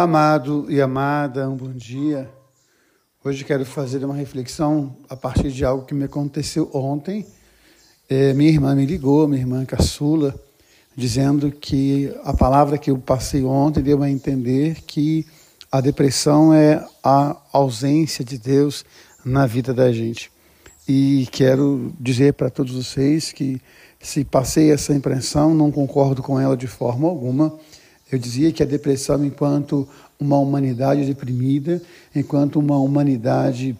Amado e amada, um bom dia. Hoje quero fazer uma reflexão a partir de algo que me aconteceu ontem. É, minha irmã me ligou, minha irmã caçula, dizendo que a palavra que eu passei ontem deu a entender que a depressão é a ausência de Deus na vida da gente. E quero dizer para todos vocês que se passei essa impressão, não concordo com ela de forma alguma eu dizia que a depressão, enquanto uma humanidade deprimida, enquanto uma humanidade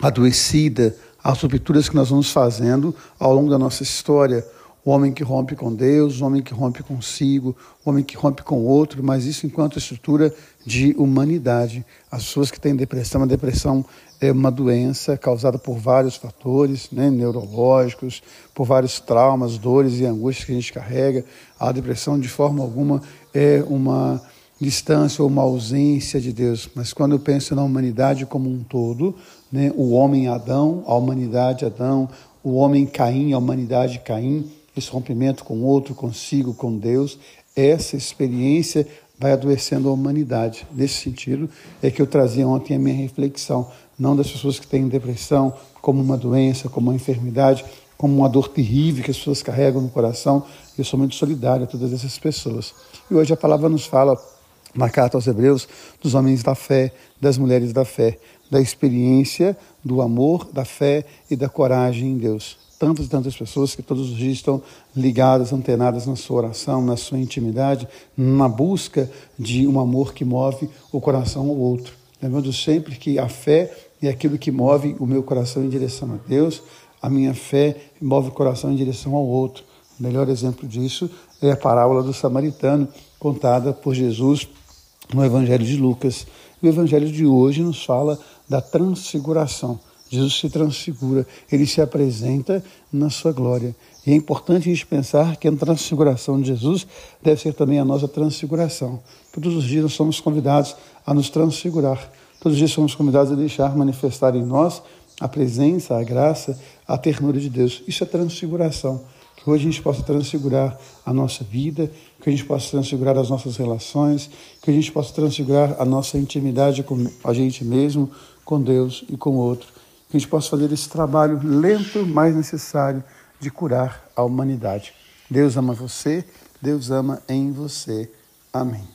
adoecida, as rupturas que nós vamos fazendo ao longo da nossa história, o homem que rompe com Deus, o homem que rompe consigo, o homem que rompe com outro, mas isso enquanto estrutura de humanidade. As pessoas que têm depressão, a depressão é uma doença causada por vários fatores né, neurológicos, por vários traumas, dores e angústias que a gente carrega. A depressão, de forma alguma, é uma distância ou uma ausência de Deus. Mas quando eu penso na humanidade como um todo, né, o homem Adão, a humanidade Adão, o homem Caim, a humanidade Caim, esse rompimento com o outro, consigo, com Deus, essa experiência vai adoecendo a humanidade. Nesse sentido, é que eu trazia ontem a minha reflexão, não das pessoas que têm depressão como uma doença, como uma enfermidade, como uma dor terrível que as pessoas carregam no coração. Eu sou muito solidário a todas essas pessoas. E hoje a palavra nos fala, na carta aos Hebreus, dos homens da fé, das mulheres da fé, da experiência, do amor, da fé e da coragem em Deus tantas e tantas pessoas que todos os dias estão ligadas, antenadas na sua oração, na sua intimidade, na busca de um amor que move o coração ao outro. Lembrando sempre que a fé é aquilo que move o meu coração em direção a Deus, a minha fé move o coração em direção ao outro. O melhor exemplo disso é a parábola do samaritano, contada por Jesus no Evangelho de Lucas. O Evangelho de hoje nos fala da transfiguração. Jesus se transfigura, ele se apresenta na sua glória. E é importante a gente pensar que a transfiguração de Jesus deve ser também a nossa transfiguração. Todos os dias nós somos convidados a nos transfigurar. Todos os dias somos convidados a deixar manifestar em nós a presença, a graça, a ternura de Deus. Isso é transfiguração. Que hoje a gente possa transfigurar a nossa vida, que a gente possa transfigurar as nossas relações, que a gente possa transfigurar a nossa intimidade com a gente mesmo, com Deus e com o outro que a gente possa fazer esse trabalho lento, mas necessário, de curar a humanidade. Deus ama você, Deus ama em você. Amém.